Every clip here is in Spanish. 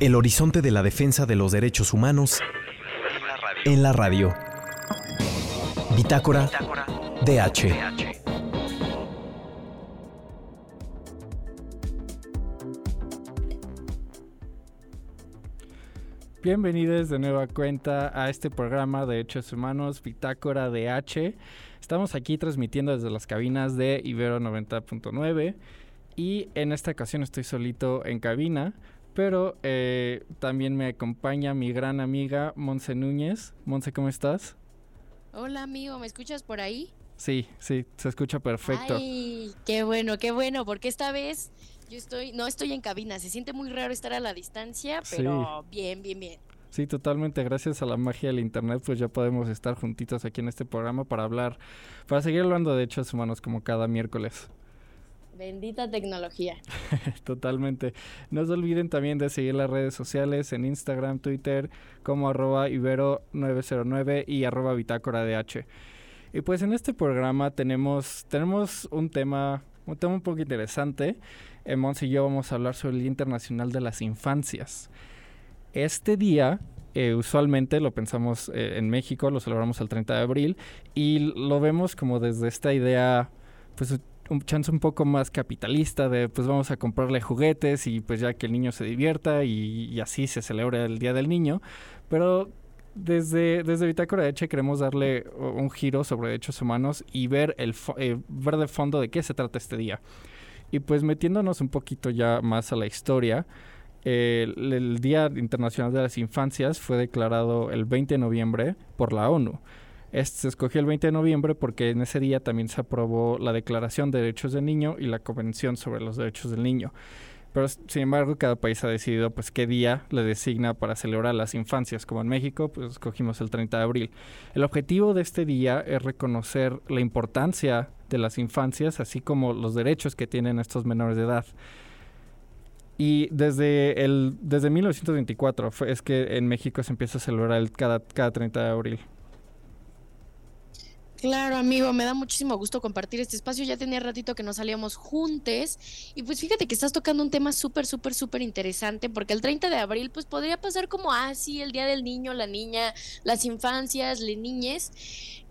El horizonte de la defensa de los derechos humanos en la radio. Bitácora DH. Bienvenidos de nueva cuenta a este programa de Derechos Humanos, Bitácora DH. Estamos aquí transmitiendo desde las cabinas de Ibero 90.9 y en esta ocasión estoy solito en cabina, pero eh, también me acompaña mi gran amiga Monse Núñez. Monse, ¿cómo estás? Hola amigo, ¿me escuchas por ahí? Sí, sí, se escucha perfecto. Ay, qué bueno, qué bueno, porque esta vez yo estoy, no estoy en cabina, se siente muy raro estar a la distancia, pero bien, bien, bien. Sí, totalmente. Gracias a la magia del internet, pues ya podemos estar juntitos aquí en este programa para hablar, para seguir hablando de derechos humanos como cada miércoles. Bendita tecnología. Totalmente. No se olviden también de seguir las redes sociales en Instagram, Twitter, como arroba ibero909 y arroba bitácora. Y pues en este programa tenemos, tenemos un tema, un tema un poco interesante. Eh, Mons y yo vamos a hablar sobre el Día Internacional de las Infancias. Este día eh, usualmente lo pensamos eh, en México, lo celebramos el 30 de abril y lo vemos como desde esta idea, pues un chance un poco más capitalista de pues vamos a comprarle juguetes y pues ya que el niño se divierta y, así se celebra el Día del Niño. Pero desde, desde Bitácora de Eche queremos darle un giro sobre derechos humanos y ver, el eh, ver de fondo de qué se trata este día. Y pues metiéndonos un poquito ya más a la historia, el Día Internacional de las Infancias fue declarado el 20 de noviembre por la ONU. Se escogió el 20 de noviembre porque en ese día también se aprobó la Declaración de Derechos del Niño y la Convención sobre los Derechos del Niño. Pero sin embargo, cada país ha decidido pues qué día le designa para celebrar las infancias, como en México, pues escogimos el 30 de abril. El objetivo de este día es reconocer la importancia de las infancias, así como los derechos que tienen estos menores de edad. Y desde el desde 1924 es que en México se empieza a celebrar el cada, cada 30 de abril. Claro, amigo, me da muchísimo gusto compartir este espacio. Ya tenía ratito que no salíamos juntos. Y pues fíjate que estás tocando un tema súper, súper, súper interesante, porque el 30 de abril, pues podría pasar como, ah, sí, el Día del Niño, la niña, las infancias, las niñes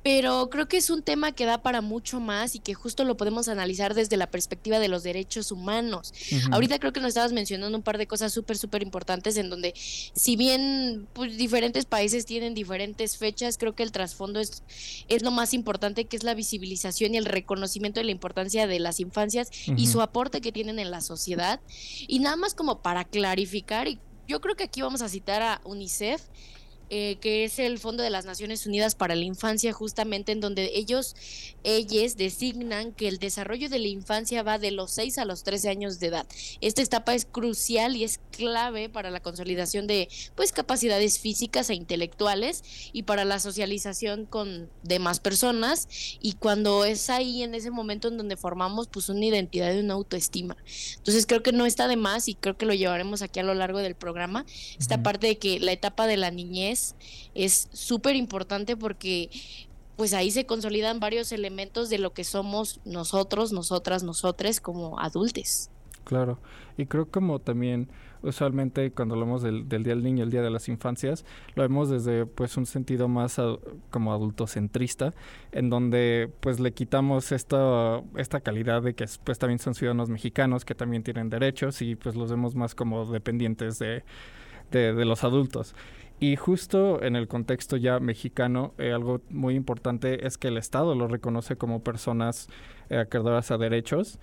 pero creo que es un tema que da para mucho más y que justo lo podemos analizar desde la perspectiva de los derechos humanos. Ahorita creo que nos estabas mencionando un par de cosas súper, súper importantes en donde si bien pues, diferentes países tienen diferentes fechas, creo que el trasfondo es, es lo más importante, que es la visibilización y el reconocimiento de la importancia de las infancias y su aporte que tienen en la sociedad. Y nada más como para clarificar, y yo creo que aquí vamos a citar a UNICEF, eh, que es el Fondo de las Naciones Unidas para la Infancia, justamente en donde ellos, ellos designan que el desarrollo de la infancia va de los 6 a los 13 años de edad. Esta etapa es crucial y es clave para la consolidación de pues capacidades físicas e intelectuales y para la socialización con demás personas y cuando es ahí en ese momento en donde formamos pues una identidad y una autoestima. Entonces creo que no está de más y creo que lo llevaremos aquí a lo largo del programa, esta parte de que la etapa de la niñez es súper importante porque pues ahí se consolidan varios elementos de lo que somos nosotros, nosotras, nosotres como adultos. Claro, y creo como también usualmente cuando hablamos del, Día del Niño, el Día de las Infancias, lo vemos desde pues un sentido más como adultocentrista, en donde pues le quitamos esta, esta calidad de que pues también son ciudadanos mexicanos que también tienen derechos y pues los vemos más como dependientes de, de los adultos. Y justo en el contexto ya mexicano, eh, algo muy importante es que el Estado lo reconoce como personas eh, a derechos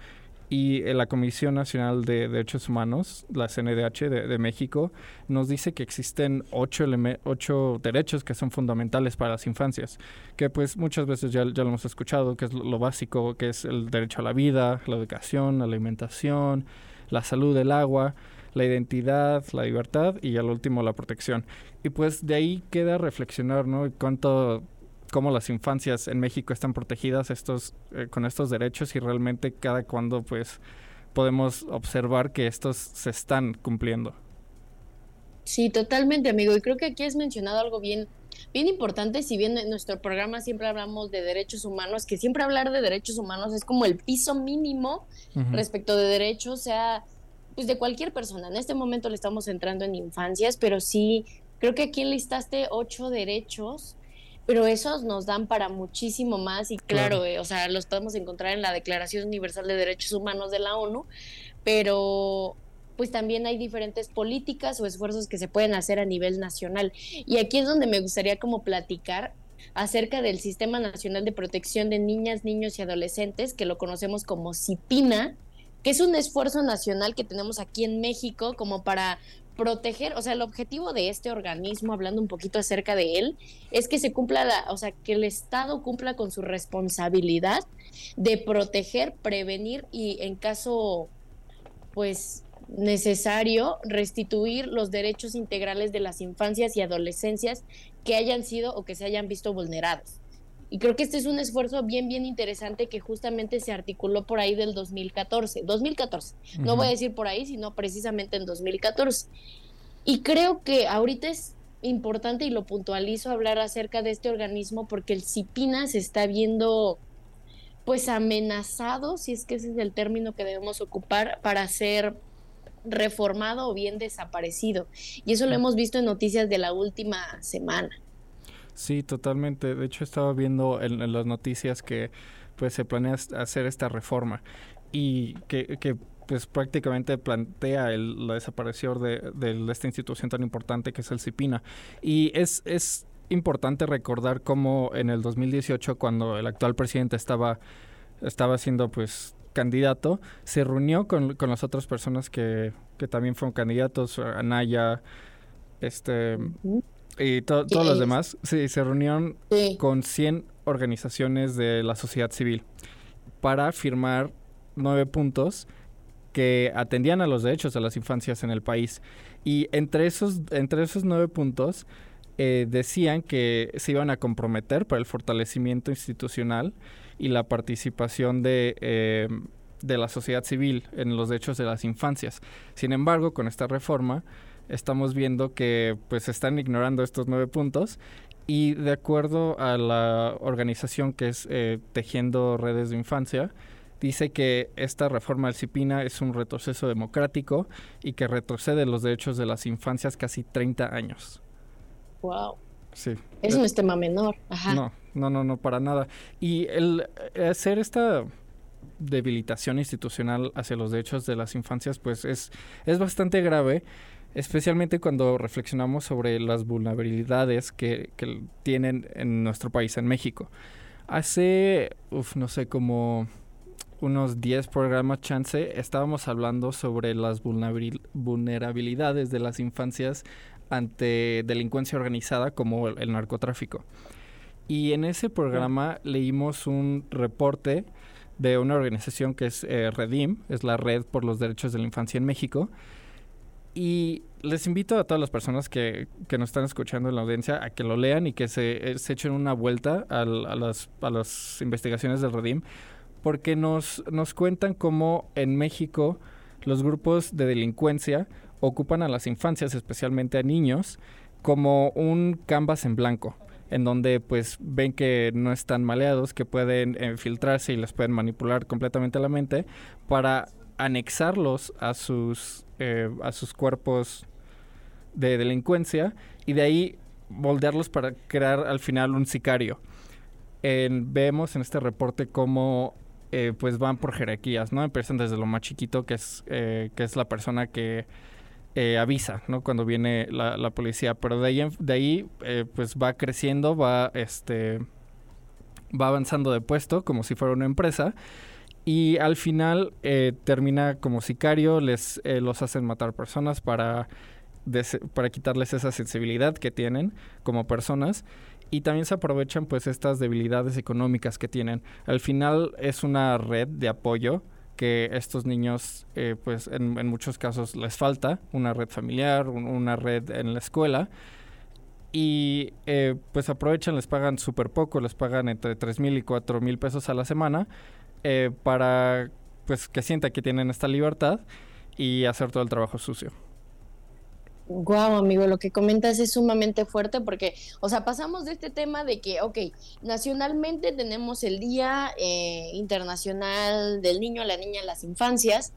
y eh, la Comisión Nacional de Derechos Humanos, la CNDH de, México, nos dice que existen ocho, ocho, derechos que son fundamentales para las infancias, que pues muchas veces ya, ya lo hemos escuchado, que es lo, básico, que es el derecho a la vida, la educación, la alimentación, la salud, el agua, la identidad, la libertad y al último la protección. Y pues de ahí queda reflexionar, ¿no? Cuánto cómo las infancias en México están protegidas estos eh, con estos derechos y realmente cada cuando pues podemos observar que estos se están cumpliendo. Sí, totalmente, amigo. Y creo que aquí has mencionado algo bien, bien importante. Si bien en nuestro programa siempre hablamos de derechos humanos, que siempre hablar de derechos humanos es como el piso mínimo respecto de derechos, sea pues de cualquier persona. En este momento le estamos entrando en infancias, pero sí, creo que aquí enlistaste ocho derechos pero esos nos dan para muchísimo más y claro, eh, o sea, los podemos encontrar en la Declaración Universal de Derechos Humanos de la ONU, pero pues también hay diferentes políticas o esfuerzos que se pueden hacer a nivel nacional. Y aquí es donde me gustaría como platicar acerca del Sistema Nacional de Protección de Niñas, Niños y Adolescentes, que lo conocemos como CIPINA, que es un esfuerzo nacional que tenemos aquí en México como para proteger, o sea, el objetivo de este organismo, hablando un poquito acerca de él, es que se cumpla la, o sea, que el Estado cumpla con su responsabilidad de proteger, prevenir y en caso, pues, necesario, restituir los derechos integrales de las infancias y adolescencias que hayan sido o que se hayan visto vulnerados. Y creo que este es un esfuerzo bien, bien interesante que justamente se articuló por ahí del 2014. 2014. No voy a decir por ahí, sino precisamente en 2014. Y creo que ahorita es importante y lo puntualizo hablar acerca de este organismo porque el CIPINA se está viendo pues amenazado, si es que ese es el término que debemos ocupar para ser reformado o bien desaparecido. Y eso lo hemos visto en noticias de la última semana. Sí, totalmente. De hecho, estaba viendo en, las noticias que pues se planea hacer esta reforma y que, que pues prácticamente plantea el, la desaparición de, de, esta institución tan importante que es el CIPINA. Y es, es importante recordar cómo en el 2018, cuando el actual presidente estaba, estaba siendo pues candidato, se reunió con, con las otras personas que, que también fueron candidatos, Anaya, este, y todos los demás, sí, se reunieron con 100 organizaciones de la sociedad civil para firmar nueve puntos que atendían a los derechos de las infancias en el país. Y entre esos, entre esos nueve puntos eh, decían que se iban a comprometer para el fortalecimiento institucional y la participación de, eh, de la sociedad civil en los derechos de las infancias. Sin embargo, con esta reforma, estamos viendo que pues están ignorando estos nueve puntos y de acuerdo a la organización que es eh, Tejiendo Redes de Infancia, dice que esta reforma del CIPINA es un retroceso democrático y que retrocede los derechos de las infancias casi 30 años. Wow. Sí. Es tema menor. Ajá. No, no, no, no, para nada. Y el hacer esta debilitación institucional hacia los derechos de las infancias, pues es, es bastante grave especialmente cuando reflexionamos sobre las vulnerabilidades que, tienen en nuestro país, en México. Hace, no sé, como unos 10 programas chance, estábamos hablando sobre las vulnerabilidades de las infancias ante delincuencia organizada como el, narcotráfico. Y en ese programa leímos un reporte de una organización que es eh, Redim, es la Red por los Derechos de la Infancia en México, y les invito a todas las personas que, que, nos están escuchando en la audiencia a que lo lean y que se, eh, echen una vuelta a, las, a las investigaciones del Redim, porque nos, nos cuentan cómo en México los grupos de delincuencia ocupan a las infancias, especialmente a niños, como un canvas en blanco en donde pues ven que no están maleados, que pueden infiltrarse y les pueden manipular completamente la mente para anexarlos a sus, eh, a sus cuerpos de delincuencia y de ahí moldearlos para crear al final un sicario. vemos en este reporte cómo eh, pues van por jerarquías, ¿no? Empiezan desde lo más chiquito, que es, eh, que es la persona que avisa, ¿no? Cuando viene la, la, policía, pero de ahí, de ahí pues va creciendo, va, este, va avanzando de puesto como si fuera una empresa y al final eh, termina como sicario, les eh, los hacen matar personas para, para quitarles esa sensibilidad que tienen como personas y también se aprovechan pues estas debilidades económicas que tienen. Al final es una red de apoyo que estos niños eh, pues en, en, muchos casos les falta, una red familiar, una red en la escuela y pues aprovechan, les pagan súper poco, les pagan entre 3 mil y 4 mil pesos a la semana eh, para pues que sienta que tienen esta libertad y hacer todo el trabajo sucio. Guau, amigo, lo que comentas es sumamente fuerte porque, o sea, pasamos de este tema de que, ok, nacionalmente tenemos el Día eh, Internacional del Niño, la Niña, las Infancias,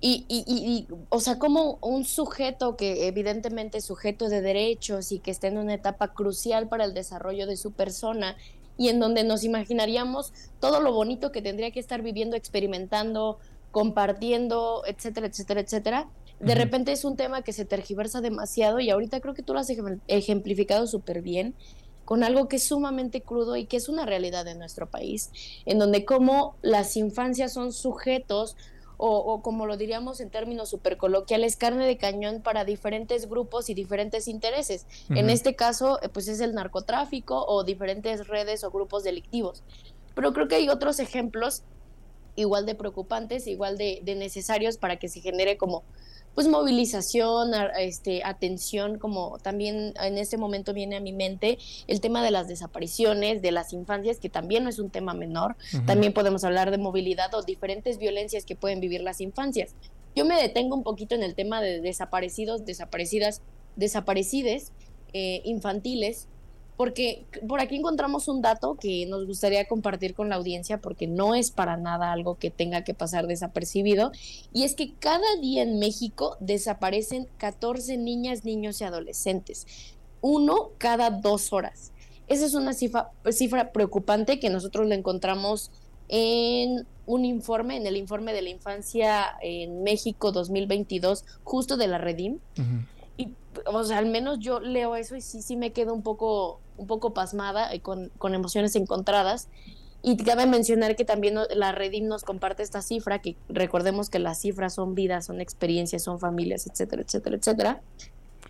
Y, y, y, o sea, como un sujeto que evidentemente es sujeto de derechos y que está en una etapa crucial para el desarrollo de su persona y en donde nos imaginaríamos todo lo bonito que tendría que estar viviendo, experimentando, compartiendo, etcétera, etcétera, etcétera. De repente es un tema que se tergiversa demasiado y ahorita creo que tú lo has ejemplificado súper bien con algo que es sumamente crudo y que es una realidad de nuestro país, en donde como las infancias son sujetos o, como lo diríamos en términos super coloquiales, carne de cañón para diferentes grupos y diferentes intereses. En este caso, eh, pues es el narcotráfico o diferentes redes o grupos delictivos. Pero creo que hay otros ejemplos igual de preocupantes, igual de, de necesarios para que se genere como pues movilización, este, atención, como también en este momento viene a mi mente el tema de las desapariciones, de las infancias, que también no es un tema menor. También podemos hablar de movilidad o diferentes violencias que pueden vivir las infancias. Yo me detengo un poquito en el tema de desaparecidos, desaparecidas, desaparecides eh, infantiles, porque por aquí encontramos un dato que nos gustaría compartir con la audiencia porque no es para nada algo que tenga que pasar desapercibibido y es que cada día en México desaparecen 14 niñas, niños y adolescentes, uno cada dos horas. Esa es una cifra, cifra preocupante que nosotros le encontramos en un informe, en el informe de la infancia en México 2022, justo de la Redim. Y, o sea, al menos yo leo eso y sí, sí me quedo un poco un poco pasmada y con, emociones encontradas. Y cabe mencionar que también la Redim nos comparte esta cifra, que recordemos que las cifras son vidas, son experiencias, son familias, etcétera, etcétera, etcétera.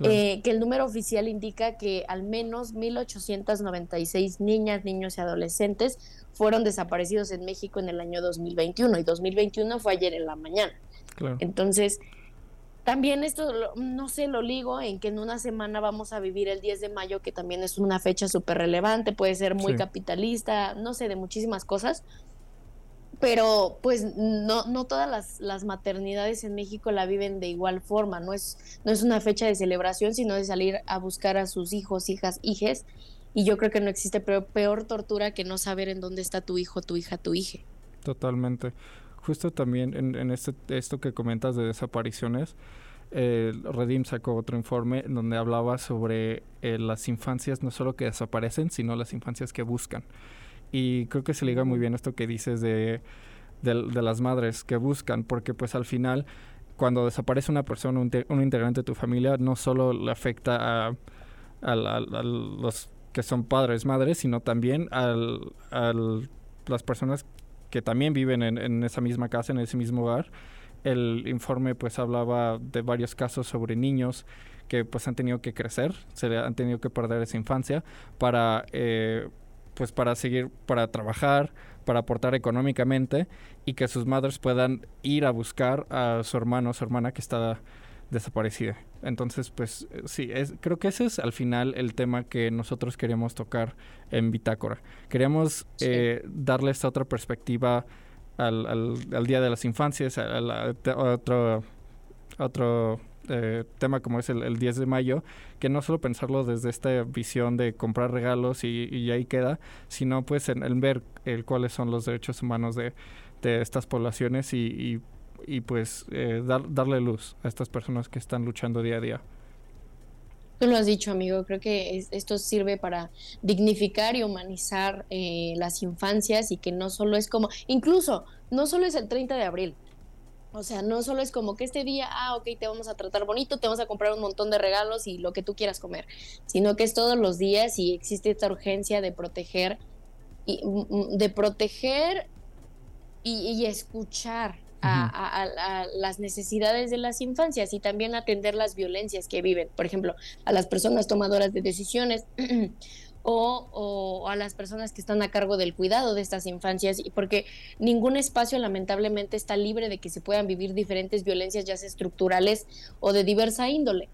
Eh, que el número oficial indica que al menos 1.896 niñas, niños y adolescentes fueron desaparecidos en México en el año 2021 y 2021 fue ayer en la mañana. Entonces, también esto, no sé, lo ligo en que en una semana vamos a vivir el 10 de mayo, que también es una fecha súper relevante, puede ser muy capitalista, no sé, de muchísimas cosas. Pero pues no, no todas las, las, maternidades en México la viven de igual forma, no es, no es una fecha de celebración, sino de salir a buscar a sus hijos, hijas, hijes. Y yo creo que no existe peor, peor tortura que no saber en dónde está tu hijo, tu hija, tu hija. Totalmente justo también en, en este, esto que comentas de desapariciones, eh, Redim sacó otro informe donde hablaba sobre eh, las infancias no solo que desaparecen, sino las infancias que buscan. Y creo que se liga muy bien esto que dices de, de, las madres que buscan, porque pues al final cuando desaparece una persona, un, un integrante de tu familia, no solo le afecta a, a, a, los que son padres, madres, sino también a las personas que también viven en, esa misma casa, en ese mismo hogar. El informe pues hablaba de varios casos sobre niños que pues han tenido que crecer, se han tenido que perder esa infancia para eh, pues para seguir, para trabajar, para aportar económicamente y que sus madres puedan ir a buscar a su hermano o su hermana que está desaparecida. Entonces, pues eh, sí, es, creo que ese es al final el tema que nosotros queríamos tocar en Bitácora. Queríamos eh, darle esta otra perspectiva al, al, Día de las Infancias, a, otro, otro eh, tema como es el, 10 de mayo, que no solo pensarlo desde esta visión de comprar regalos y, ahí queda, sino pues en, ver el, cuáles son los derechos humanos de, de estas poblaciones y, y y pues eh, darle luz a estas personas que están luchando día a día. Tú lo has dicho, amigo. Creo que esto sirve para dignificar y humanizar eh, las infancias y que no solo es como, incluso, no solo es el 30 de abril. O sea, no solo es como que este día, ah, ok, te vamos a tratar bonito, te vamos a comprar un montón de regalos y lo que tú quieras comer, sino que es todos los días y existe esta urgencia de proteger, y, mm, mm, de proteger y escuchar a, las necesidades de las infancias y también atender las violencias que viven, por ejemplo, a las personas tomadoras de decisiones o, a las personas que están a cargo del cuidado de estas infancias, y porque ningún espacio lamentablemente está libre de que se puedan vivir diferentes violencias, ya sea estructurales o de diversa índole.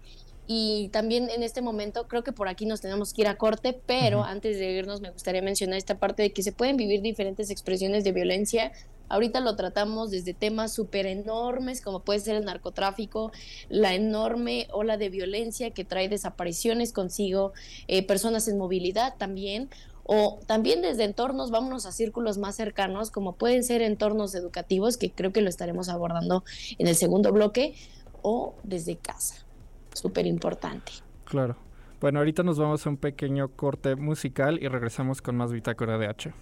Y también en este momento creo que por aquí nos tenemos que ir a corte, pero antes de irnos me gustaría mencionar esta parte de que se pueden vivir diferentes expresiones de violencia Ahorita lo tratamos desde temas súper enormes como puede ser el narcotráfico, la enorme ola de violencia que trae desapariciones consigo, eh, personas en movilidad también, o también desde entornos, vámonos a círculos más cercanos, como pueden ser entornos educativos, que creo que lo estaremos abordando en el segundo bloque, o desde casa. Súper importante. Claro. Bueno, ahorita nos vamos a un pequeño corte musical y regresamos con más Bitácora de H.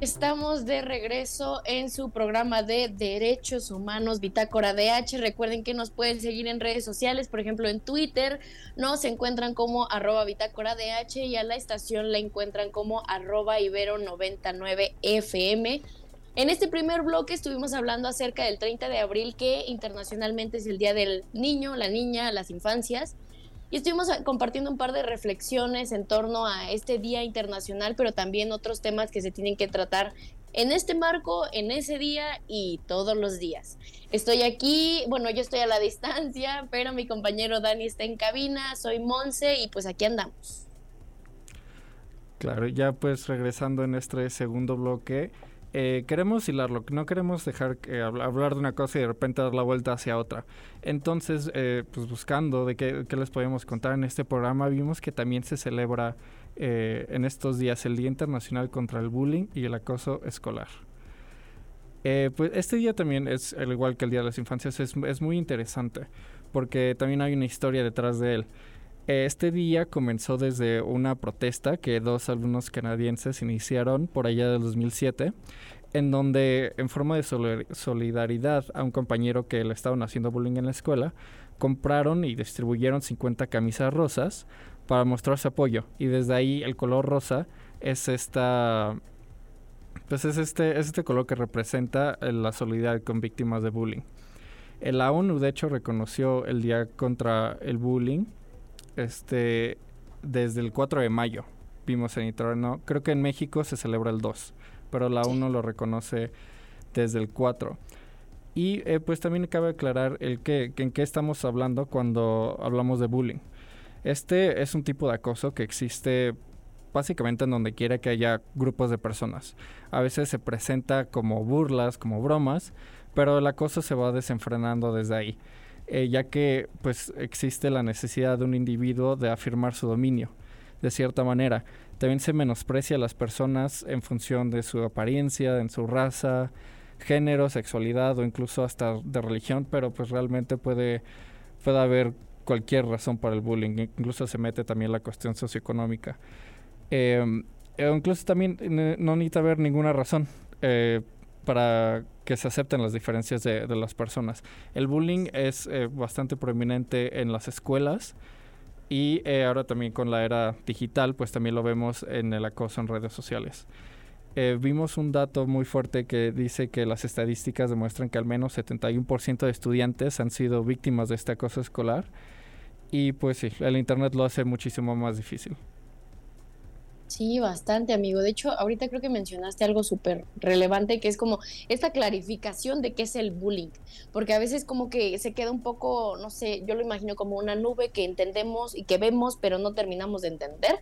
Estamos de regreso en su programa de Derechos Humanos Bitácora DH. Recuerden que nos pueden seguir en redes sociales, por ejemplo en Twitter nos encuentran como arroba Bitácora DH y a la estación la encuentran como arroba Ibero99FM. En este primer bloque estuvimos hablando acerca del 30 de abril, que internacionalmente es el Día del Niño, la Niña, las Infancias. Y estuvimos compartiendo un par de reflexiones en torno a este Día Internacional, pero también otros temas que se tienen que tratar en este marco, en ese día y todos los días. Estoy aquí, bueno, yo estoy a la distancia, pero mi compañero Dani está en cabina, soy Monse y pues aquí andamos. Claro, ya pues regresando en este segundo bloque, eh, queremos hilarlo, no queremos dejar que hablar de una cosa y de repente dar la vuelta hacia otra. Entonces, eh, pues buscando de qué, les podemos contar en este programa, vimos que también se celebra eh, en estos días el Día Internacional contra el Bullying y el Acoso Escolar. pues este día también es, al igual que el Día de las Infancias, es muy interesante porque también hay una historia detrás de él. Este día comenzó desde una protesta que dos alumnos canadienses iniciaron por allá del 2007, en donde, en forma de solidaridad a un compañero que le estaban haciendo bullying en la escuela, compraron y distribuyeron 50 camisas rosas para mostrar su apoyo. Y desde ahí el color rosa es esta. Pues es este, es este color que representa la solidaridad con víctimas de bullying. La ONU, de hecho, reconoció el Día contra el Bullying este, desde el 4 de mayo vimos en ¿no? Creo que en México se celebra el 2, pero la 1 lo reconoce desde el 4. Y eh, pues también cabe aclarar el que, en qué estamos hablando cuando hablamos de bullying. Este es un tipo de acoso que existe básicamente en donde quiera que haya grupos de personas. A veces se presenta como burlas, como bromas, pero el acoso se va desenfrenando desde ahí. Eh, ya que pues existe la necesidad de un individuo de afirmar su dominio, de cierta manera. También se menosprecia a las personas en función de su apariencia, en su raza, género, sexualidad o incluso hasta de religión, pero pues realmente puede, puede haber cualquier razón para el bullying, incluso se mete también la cuestión socioeconómica. Em, eh, incluso también no necesita haber ninguna razón. Eh, para que se acepten las diferencias de, las personas. El bullying es eh, bastante prominente en las escuelas y eh, ahora también con la era digital, pues también lo vemos en el acoso en redes sociales. Eh, vimos un dato muy fuerte que dice que las estadísticas demuestran que al menos 71% de estudiantes han sido víctimas de este acoso escolar y pues sí, el Internet lo hace muchísimo más difícil. Sí, bastante, amigo. De hecho, ahorita creo que mencionaste algo súper relevante, que es como esta clarificación de qué es el bullying, porque a veces como que se queda un poco, no sé, yo lo imagino como una nube que entendemos y que vemos, pero no terminamos de entender.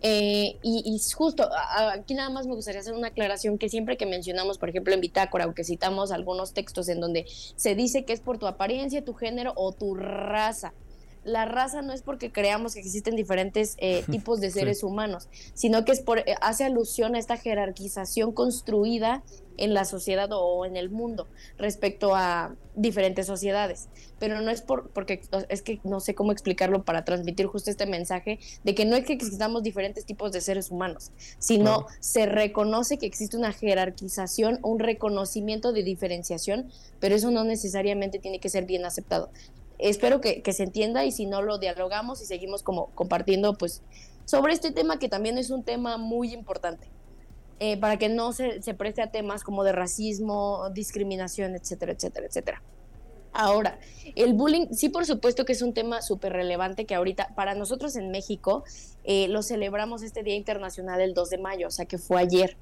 Eh, y, y, justo, aquí nada más me gustaría hacer una aclaración que siempre que mencionamos, por ejemplo, en Bitácora, o que citamos algunos textos en donde se dice que es por tu apariencia, tu género o tu raza la raza no es porque creamos que existen diferentes eh, tipos de seres humanos, sino que es por, eh, hace alusión a esta jerarquización construida en la sociedad o en el mundo respecto a diferentes sociedades. Pero no es por, porque es que no sé cómo explicarlo para transmitir justo este mensaje de que no es que existamos diferentes tipos de seres humanos, sino se reconoce que existe una jerarquización, un reconocimiento de diferenciación, pero eso no necesariamente tiene que ser bien aceptado espero que, se entienda y si no lo dialogamos y seguimos como compartiendo pues sobre este tema que también es un tema muy importante. Eh, para que no se, se preste a temas como de racismo, discriminación, etcétera, etcétera, etcétera. Ahora, el bullying, sí, por supuesto que es un tema súper relevante que ahorita para nosotros en México eh, lo celebramos este Día Internacional el 2 de mayo, o sea que fue ayer.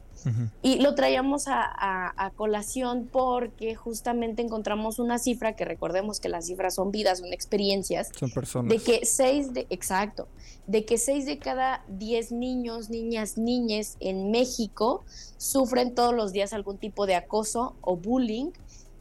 Y lo traíamos a, colación porque justamente encontramos una cifra, que recordemos que las cifras son vidas, son experiencias. Son personas. De que seis de, exacto, de que seis de cada diez niños, niñas, niñes en México sufren todos los días algún tipo de acoso o bullying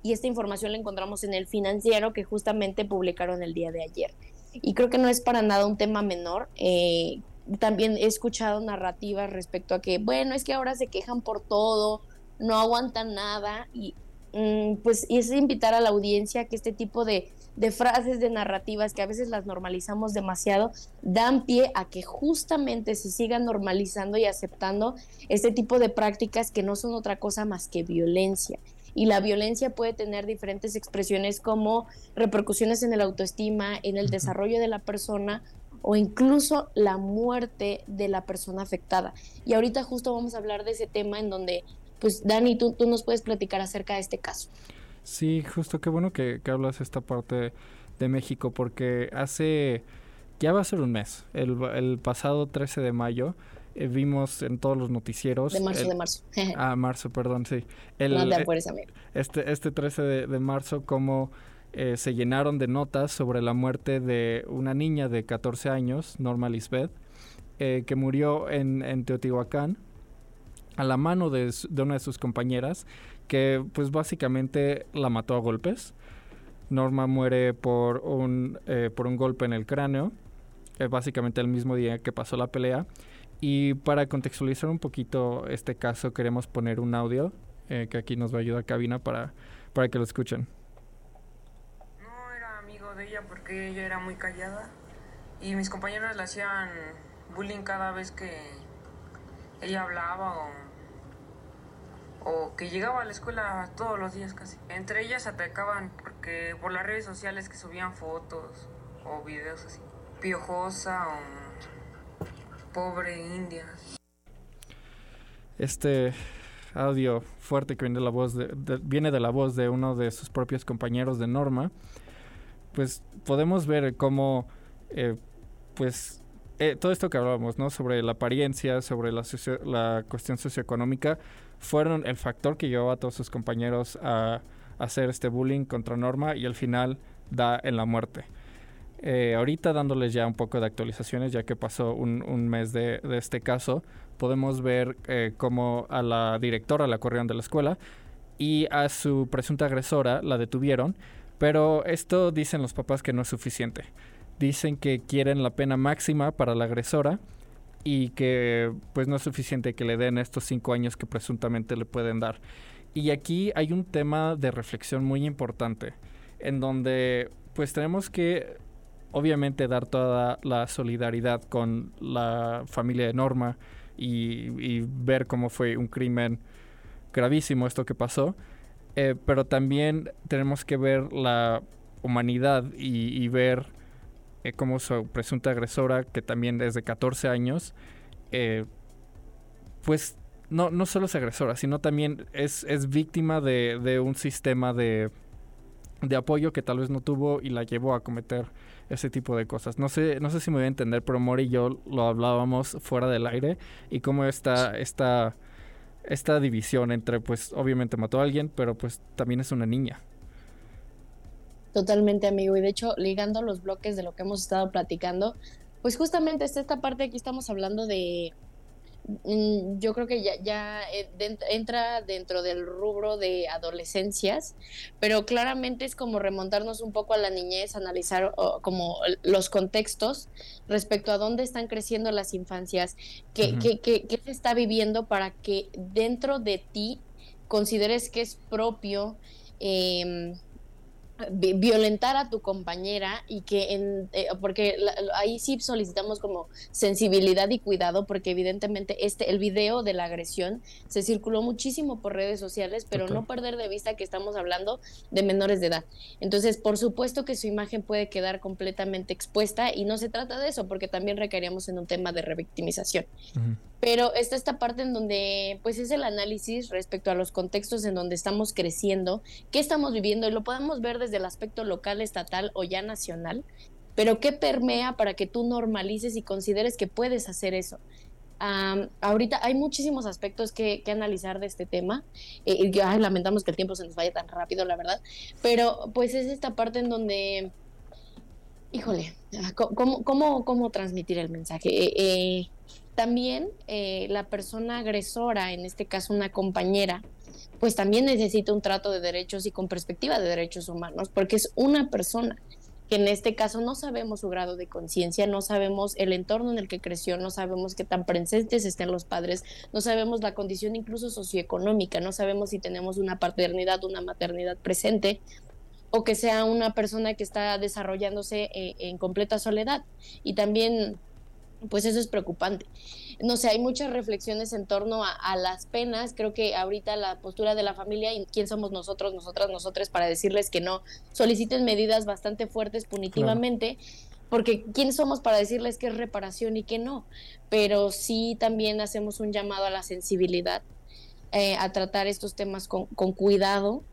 y esta información la encontramos en el financiero que justamente publicaron el día de ayer. Y creo que no es para nada un tema menor. Eh, también he escuchado narrativas respecto a que, bueno, es que ahora se quejan por todo, no aguantan nada y mm, pues es invitar a la audiencia que este tipo de, de frases, de narrativas que a veces las normalizamos demasiado, dan pie a que justamente se sigan normalizando y aceptando este tipo de prácticas que no son otra cosa más que violencia y la violencia puede tener diferentes expresiones como repercusiones en el autoestima, en el desarrollo de la persona o incluso la muerte de la persona afectada. Y ahorita justo vamos a hablar de ese tema en donde, pues Dani, tú, tú nos puedes platicar acerca de este caso. Sí, justo qué bueno que, que hablas esta parte de México porque hace, ya va a ser un mes, el, el pasado 13 de mayo, eh, vimos en todos los noticieros. De marzo, de marzo. ah, marzo, perdón, sí. El, no te Este, este 13 de, de marzo, como eh, se llenaron de notas sobre la muerte de una niña de 14 años, Norma Lisbeth, eh, que murió en, en, Teotihuacán a la mano de, de, una de sus compañeras, que pues básicamente la mató a golpes. Norma muere por un, eh, por un golpe en el cráneo, básicamente el mismo día que pasó la pelea. Y para contextualizar un poquito este caso, queremos poner un audio que aquí nos va a ayudar Cabina para, para que lo escuchen ella porque ella era muy callada y mis compañeros le hacían bullying cada vez que ella hablaba o, o que llegaba a la escuela todos los días casi. Entre ellas atacaban porque por las redes sociales que subían fotos o videos así. Piojosa o pobre india. Este audio fuerte que viene de la voz de, viene de la voz de uno de sus propios compañeros de Norma pues podemos ver cómo, eh, pues, eh, todo esto que hablábamos, ¿no? Sobre la apariencia, sobre la, cuestión socioeconómica, fueron el factor que llevó a todos sus compañeros a, hacer este bullying contra Norma y al final da en la muerte. Eh, ahorita dándoles ya un poco de actualizaciones, ya que pasó un, un mes de, este caso, podemos ver eh, cómo a la directora la corrieron de la escuela y a su presunta agresora la detuvieron pero esto dicen los papás que no es suficiente. Dicen que quieren la pena máxima para la agresora y que pues no es suficiente que le den estos cinco años que presuntamente le pueden dar. Y aquí hay un tema de reflexión muy importante en donde pues tenemos que obviamente dar toda la solidaridad con la familia de Norma y, ver cómo fue un crimen gravísimo esto que pasó. Eh, pero también tenemos que ver la humanidad y, ver eh, cómo su presunta agresora, que también es de 14 años, eh, pues no, no solo es agresora, sino también es, víctima de un sistema de, de, apoyo que tal vez no tuvo y la llevó a cometer ese tipo de cosas. No sé, no sé si me voy a entender, pero Mori y yo lo hablábamos fuera del aire y cómo está esta esta división entre, pues, obviamente mató a alguien, pero pues también es una niña. Totalmente, amigo. Y de hecho, ligando los bloques de lo que hemos estado platicando, pues justamente está esta parte, aquí estamos hablando de yo creo que ya, ya eh, entra dentro del rubro de adolescencias, pero claramente es como remontarnos un poco a la niñez, analizar como los contextos respecto a dónde están creciendo las infancias, qué, qué, qué, qué se está viviendo para que dentro de ti consideres que es propio. Eh, violentar a tu compañera y que en eh, porque ahí sí solicitamos como sensibilidad y cuidado porque evidentemente este el video de la agresión se circuló muchísimo por redes sociales pero no perder de vista que estamos hablando de menores de edad. Entonces por supuesto que su imagen puede quedar completamente expuesta y no se trata de eso porque también requeríamos en un tema de revictimización pero está esta parte en donde pues es el análisis respecto a los contextos en donde estamos creciendo, qué estamos viviendo y lo podemos ver desde el aspecto local, estatal o ya nacional, pero qué permea para que tú normalices y consideres que puedes hacer eso. ahorita hay muchísimos aspectos que, analizar de este tema. Eh, y lamentamos que el tiempo se nos vaya tan rápido, la verdad. Pero pues es esta parte en donde, híjole, ah, ¿cómo, cómo, cómo transmitir el mensaje? Eh, eh también eh, la persona agresora, en este caso una compañera, pues también necesita un trato de derechos y con perspectiva de derechos humanos, porque es una persona que en este caso no sabemos su grado de conciencia, no sabemos el entorno en el que creció, no sabemos qué tan presentes estén los padres, no sabemos la condición incluso socioeconómica, no sabemos si tenemos una paternidad, una maternidad presente o que sea una persona que está desarrollándose eh, en completa soledad. Y también pues eso es preocupante. No sé, hay muchas reflexiones en torno a, las penas. Creo que ahorita la postura de la familia y quién somos nosotros, nosotras, nosotros para decirles que no soliciten medidas bastante fuertes punitivamente. Porque quién somos para decirles que es reparación y que no, pero sí también hacemos un llamado a la sensibilidad, eh, a tratar estos temas con, con cuidado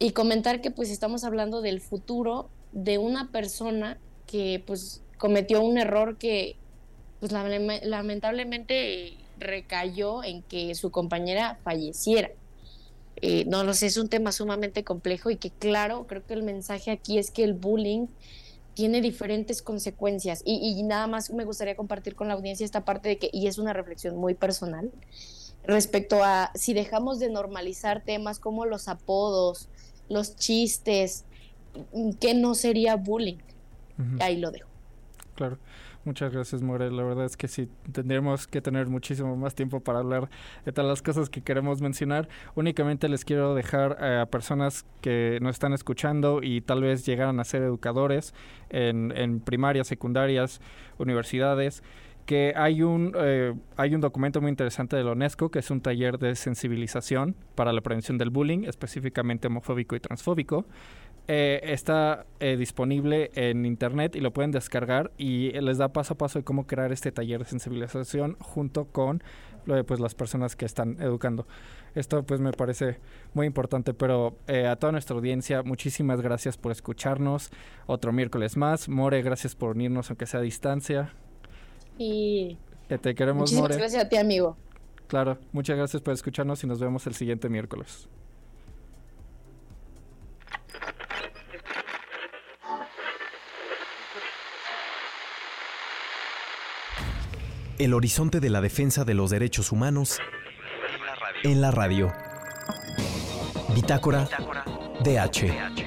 y comentar que pues estamos hablando del futuro de una persona que pues cometió un error que pues lamentablemente recayó en que su compañera falleciera. Eh, no lo sé, es un tema sumamente complejo y que claro, creo que el mensaje aquí es que el bullying tiene diferentes consecuencias y, y, nada más me gustaría compartir con la audiencia esta parte de que, y es una reflexión muy personal, respecto a si dejamos de normalizar temas como los apodos, los chistes, que no sería bullying. Ahí lo dejo. Claro. Muchas gracias, More. La verdad es que sí, tendríamos que tener muchísimo más tiempo para hablar de todas las cosas que queremos mencionar. Únicamente les quiero dejar a personas que nos están escuchando y tal vez llegaran a ser educadores en, en primarias, secundarias, universidades que hay un, eh, hay un documento muy interesante de la UNESCO, que es un taller de sensibilización para la prevención del bullying, específicamente homofóbico y transfóbico. Eh, está eh, disponible en internet y lo pueden descargar y les da paso a paso de cómo crear este taller de sensibilización junto con pues, las personas que están educando. Esto pues me parece muy importante, pero a toda nuestra audiencia, muchísimas gracias por escucharnos. Otro miércoles más. More, gracias por unirnos aunque sea a distancia. Y te queremos, Muchísimas gracias a ti, amigo. Claro, muchas gracias por escucharnos y nos vemos el siguiente miércoles. El horizonte de la defensa de los derechos humanos en la radio. Bitácora, DH.